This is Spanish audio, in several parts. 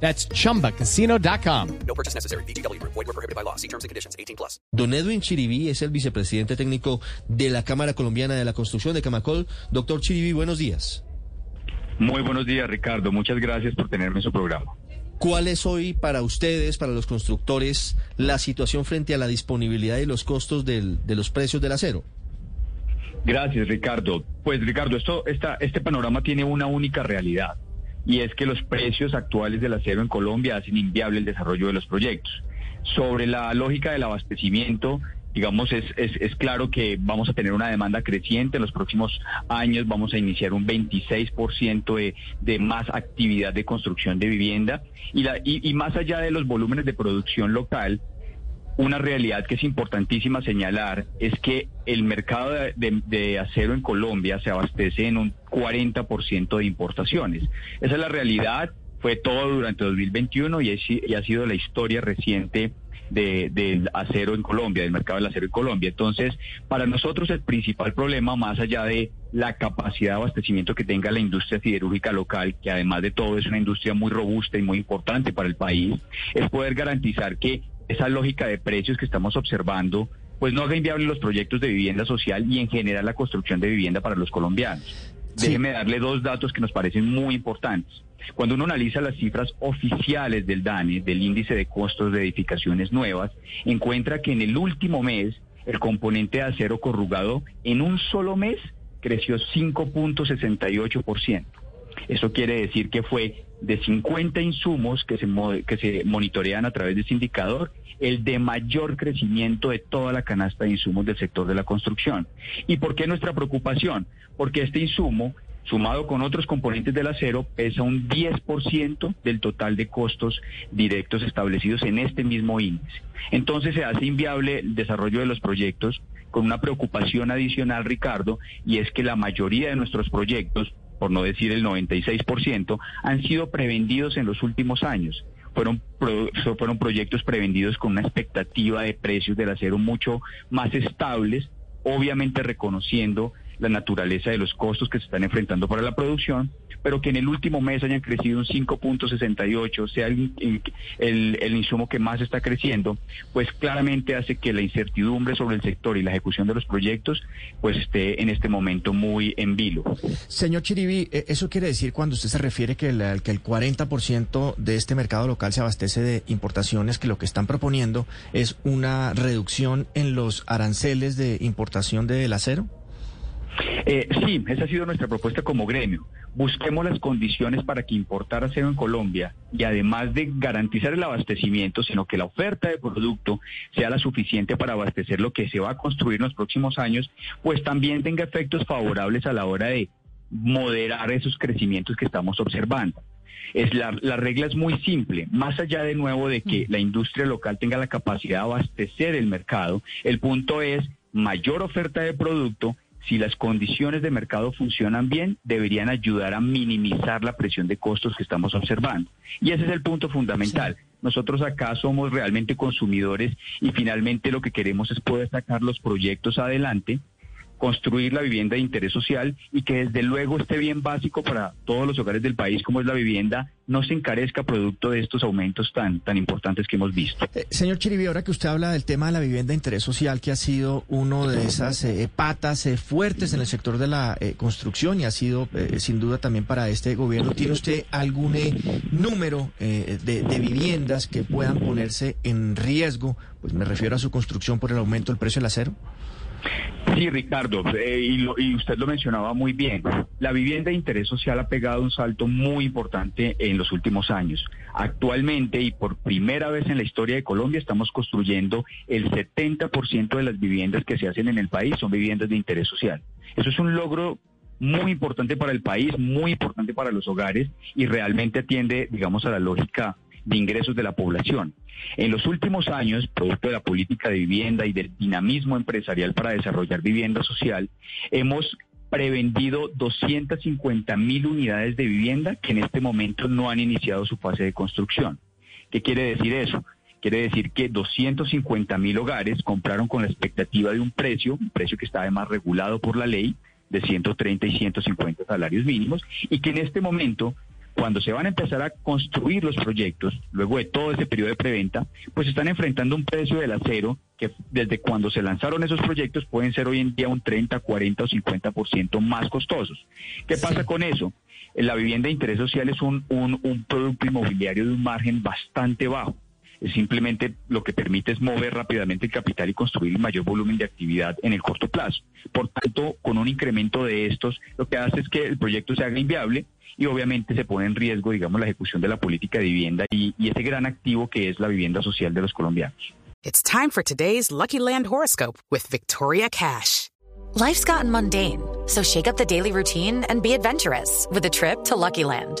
That's chumbacasino.com. No purchase necessary. BGW. Void were prohibited by law. See terms and conditions. 18 plus. Don Edwin Chiribí es el vicepresidente técnico de la Cámara Colombiana de la Construcción de Camacol. Doctor Chiribí, buenos días. Muy buenos días, Ricardo. Muchas gracias por tenerme en su programa. ¿Cuál es hoy para ustedes, para los constructores, la situación frente a la disponibilidad y los costos del- de los precios del acero? Gracias, Ricardo. Pues, Ricardo, esto, esta, este panorama tiene una única realidad y es que los precios actuales del acero en Colombia hacen inviable el desarrollo de los proyectos. Sobre la lógica del abastecimiento, digamos, es, es, es claro que vamos a tener una demanda creciente. En los próximos años vamos a iniciar un 26% de, de más actividad de construcción de vivienda y, la, y, y más allá de los volúmenes de producción local, una realidad que es importantísima señalar es que el mercado de, acero en Colombia se abastece en un 40% de importaciones. Esa es la realidad, fue todo durante 2021 y, es- y ha sido la historia reciente de- del acero en Colombia, del mercado del acero en Colombia. Entonces, para nosotros el principal problema, más allá de la capacidad de abastecimiento que tenga la industria siderúrgica local, que además de todo es una industria muy robusta y muy importante para el país, es poder garantizar que esa lógica de precios que estamos observando, pues no haga inviable los proyectos de vivienda social y en general la construcción de vivienda para los colombianos. Sí. Déjeme darle dos datos que nos parecen muy importantes. Cuando uno analiza las cifras oficiales del DANE, del índice de costos de edificaciones nuevas, encuentra que en el último mes el componente de acero corrugado en un solo mes creció 5.68%. Eso quiere decir que fue de 50 insumos que se, que se monitorean a través de ese indicador, el de mayor crecimiento de toda la canasta de insumos del sector de la construcción. ¿Y por qué nuestra preocupación? Porque este insumo, sumado con otros componentes del acero, pesa un 10% del total de costos directos establecidos en este mismo índice. Entonces se hace inviable el desarrollo de los proyectos con una preocupación adicional, Ricardo, y es que la mayoría de nuestros proyectos por no decir el 96%, han sido prevendidos en los últimos años. Fueron, pro- fueron proyectos prevendidos con una expectativa de precios del acero mucho más estables, obviamente reconociendo la naturaleza de los costos que se están enfrentando para la producción, pero que en el último mes hayan crecido un 5.68, sea el, el- el insumo que más está creciendo, pues claramente hace que la incertidumbre sobre el sector y la ejecución de los proyectos pues esté en este momento muy en vilo. Señor Chiribi, eh, ¿eso quiere decir cuando usted se refiere que, la- que el 40% de este mercado local se abastece de importaciones, que lo que están proponiendo es una reducción en los aranceles de importación del acero? Eh, sí, esa ha sido nuestra propuesta como gremio. Busquemos las condiciones para que importar acero en Colombia y además de garantizar el abastecimiento, sino que la oferta de producto sea la suficiente para abastecer lo que se va a construir en los próximos años, pues también tenga efectos favorables a la hora de moderar esos crecimientos que estamos observando. Es la, la regla es muy simple. Más allá de nuevo de que la industria local tenga la capacidad de abastecer el mercado, el punto es mayor oferta de producto. Si las condiciones de mercado funcionan bien, deberían ayudar a minimizar la presión de costos que estamos observando. Y ese es el punto fundamental. Nosotros acá somos realmente consumidores y finalmente lo que queremos es poder sacar los proyectos adelante construir la vivienda de interés social y que desde luego este bien básico para todos los hogares del país como es la vivienda no se encarezca producto de estos aumentos tan tan importantes que hemos visto. Eh, señor Chiribi, ahora que usted habla del tema de la vivienda de interés social, que ha sido uno de esas eh, patas eh, fuertes en el sector de la eh, construcción y ha sido eh, sin duda también para este gobierno, ¿tiene usted algún número de, de viviendas que puedan ponerse en riesgo? Pues me refiero a su construcción por el aumento del precio del acero. Sí, Ricardo, eh, y, lo- y usted lo mencionaba muy bien. La vivienda de interés social ha pegado un salto muy importante en los últimos años. Actualmente y por primera vez en la historia de Colombia estamos construyendo el 70% de las viviendas que se hacen en el país son viviendas de interés social. Eso es un logro muy importante para el país, muy importante para los hogares y realmente atiende, digamos, a la lógica de ingresos de la población. En los últimos años, producto de la política de vivienda y del dinamismo empresarial para desarrollar vivienda social, hemos prevendido 250 mil unidades de vivienda que en este momento no han iniciado su fase de construcción. ¿Qué quiere decir eso? Quiere decir que 250 mil hogares compraron con la expectativa de un precio, un precio que está además regulado por la ley, de 130 y 150 salarios mínimos, y que en este momento cuando se van a empezar a construir los proyectos, luego de todo ese periodo de preventa, pues están enfrentando un precio del acero que desde cuando se lanzaron esos proyectos pueden ser hoy en día un 30, 40 o 50% más costosos. ¿Qué pasa con eso? La vivienda de interés social es un, un, un producto inmobiliario de un margen bastante bajo simplemente lo que permite es mover rápidamente el capital y construir un mayor volumen de actividad en el corto plazo. Por tanto, con un incremento de estos, lo que hace es que el proyecto se haga inviable y obviamente se pone en riesgo, digamos, la ejecución de la política de vivienda y, y ese gran activo que es la vivienda social de los colombianos. It's time for today's Lucky Land horoscope with Victoria Cash. Life's gotten mundane, so shake up the daily routine and be adventurous with a trip to Lucky Land.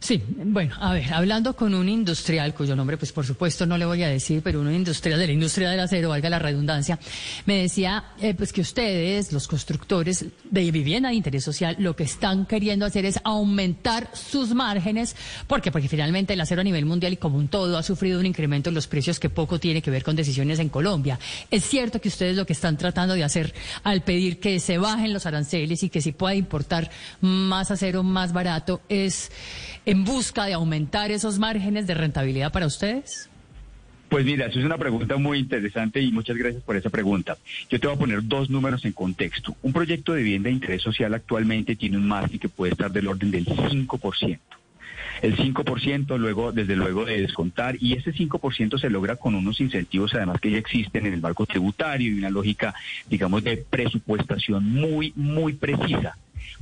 Sí, bueno, a ver, hablando con un industrial, cuyo nombre pues por supuesto no le voy a decir, pero un industrial de la industria del acero, valga la redundancia, me decía eh, pues que ustedes, los constructores de vivienda de interés social, lo que están queriendo hacer es aumentar sus márgenes, porque porque finalmente el acero a nivel mundial y como un todo ha sufrido un incremento en los precios que poco tiene que ver con decisiones en Colombia. Es cierto que ustedes lo que están tratando de hacer al pedir que se bajen los aranceles y que se pueda importar más acero más barato es en busca de aumentar esos márgenes de rentabilidad para ustedes? Pues mira, eso es una pregunta muy interesante y muchas gracias por esa pregunta. Yo te voy a poner dos números en contexto. Un proyecto de vivienda de interés social actualmente tiene un margen que puede estar del orden del 5%. El 5% luego, desde luego, de descontar y ese 5% se logra con unos incentivos además que ya existen en el marco tributario y una lógica, digamos, de presupuestación muy, muy precisa.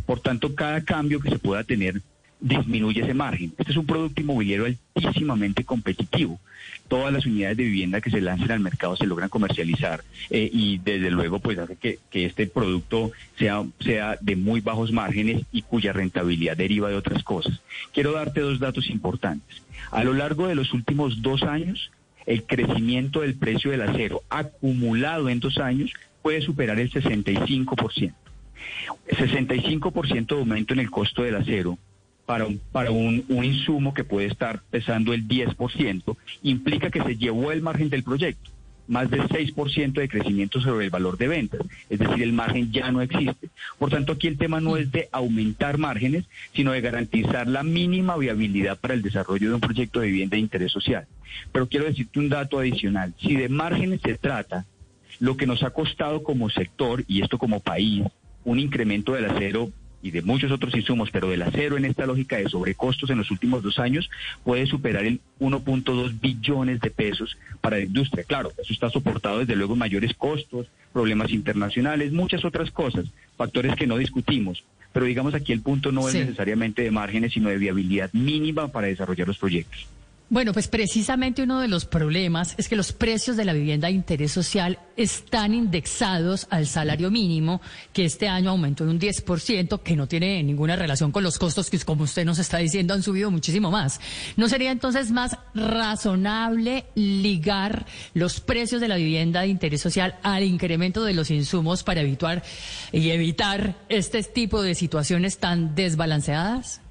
Por tanto, cada cambio que se pueda tener disminuye ese margen. Este es un producto inmobiliario altísimamente competitivo. Todas las unidades de vivienda que se lancen al mercado se logran comercializar eh, y desde luego pues hace que, este producto sea, sea de muy bajos márgenes y cuya rentabilidad deriva de otras cosas. Quiero darte dos datos importantes. A lo largo de los últimos dos años, el crecimiento del precio del acero acumulado en dos años puede superar el 65%. 65% de aumento en el costo del acero para, un, para un, un, insumo que puede estar pesando el 10%, implica que se llevó el margen del proyecto, más del 6% de crecimiento sobre el valor de ventas, es decir, el margen ya no existe. Por tanto, aquí el tema no es de aumentar márgenes, sino de garantizar la mínima viabilidad para el desarrollo de un proyecto de vivienda de interés social. Pero quiero decirte un dato adicional, si de márgenes se trata, lo que nos ha costado como sector y esto como país, un incremento del acero y de muchos otros insumos, pero del acero en esta lógica de sobrecostos en los últimos dos años puede superar el 1.2 billones de pesos para la industria. Claro, eso está soportado desde luego en mayores costos, problemas internacionales, muchas otras cosas, factores que no discutimos. Pero digamos aquí el punto no sí. es necesariamente de márgenes, sino de viabilidad mínima para desarrollar los proyectos. Bueno, pues precisamente uno de los problemas es que los precios de la vivienda de interés social están indexados al salario mínimo, que este año aumentó en un 10%, que no tiene ninguna relación con los costos que, como usted nos está diciendo, han subido muchísimo más. ¿No sería entonces más razonable ligar los precios de la vivienda de interés social al incremento de los insumos para evitar y evitar este tipo de situaciones tan desbalanceadas?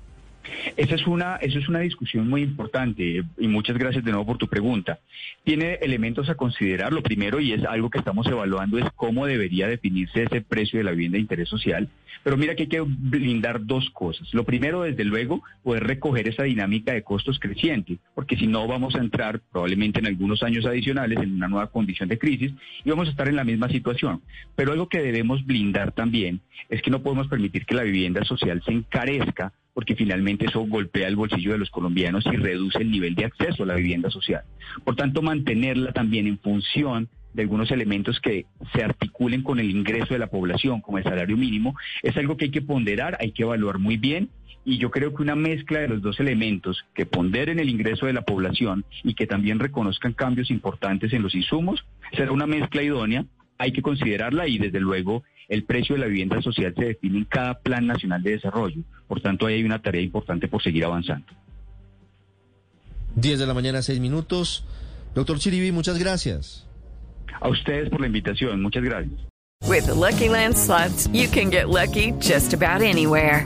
Esa es una, eso es una discusión muy importante y muchas gracias de nuevo por tu pregunta. Tiene elementos a considerar. Lo primero, y es algo que estamos evaluando, es cómo debería definirse ese precio de la vivienda de interés social. Pero mira que hay que blindar dos cosas. Lo primero, desde luego, poder recoger esa dinámica de costos creciente, porque si no vamos a entrar probablemente en algunos años adicionales en una nueva condición de crisis y vamos a estar en la misma situación. Pero algo que debemos blindar también es que no podemos permitir que la vivienda social se encarezca porque finalmente eso golpea el bolsillo de los colombianos y reduce el nivel de acceso a la vivienda social. Por tanto, mantenerla también en función de algunos elementos que se articulen con el ingreso de la población, como el salario mínimo, es algo que hay que ponderar, hay que evaluar muy bien y yo creo que una mezcla de los dos elementos, que ponderen el ingreso de la población y que también reconozcan cambios importantes en los insumos, será una mezcla idónea, hay que considerarla y desde luego el precio de la vivienda social se define en cada plan nacional de desarrollo. Por tanto, ahí hay una tarea importante por seguir avanzando. 10 de la mañana, 6 minutos. Doctor Chiribi, muchas gracias. A ustedes por la invitación, muchas gracias. With the Lucky Land slots, you can get lucky just about anywhere.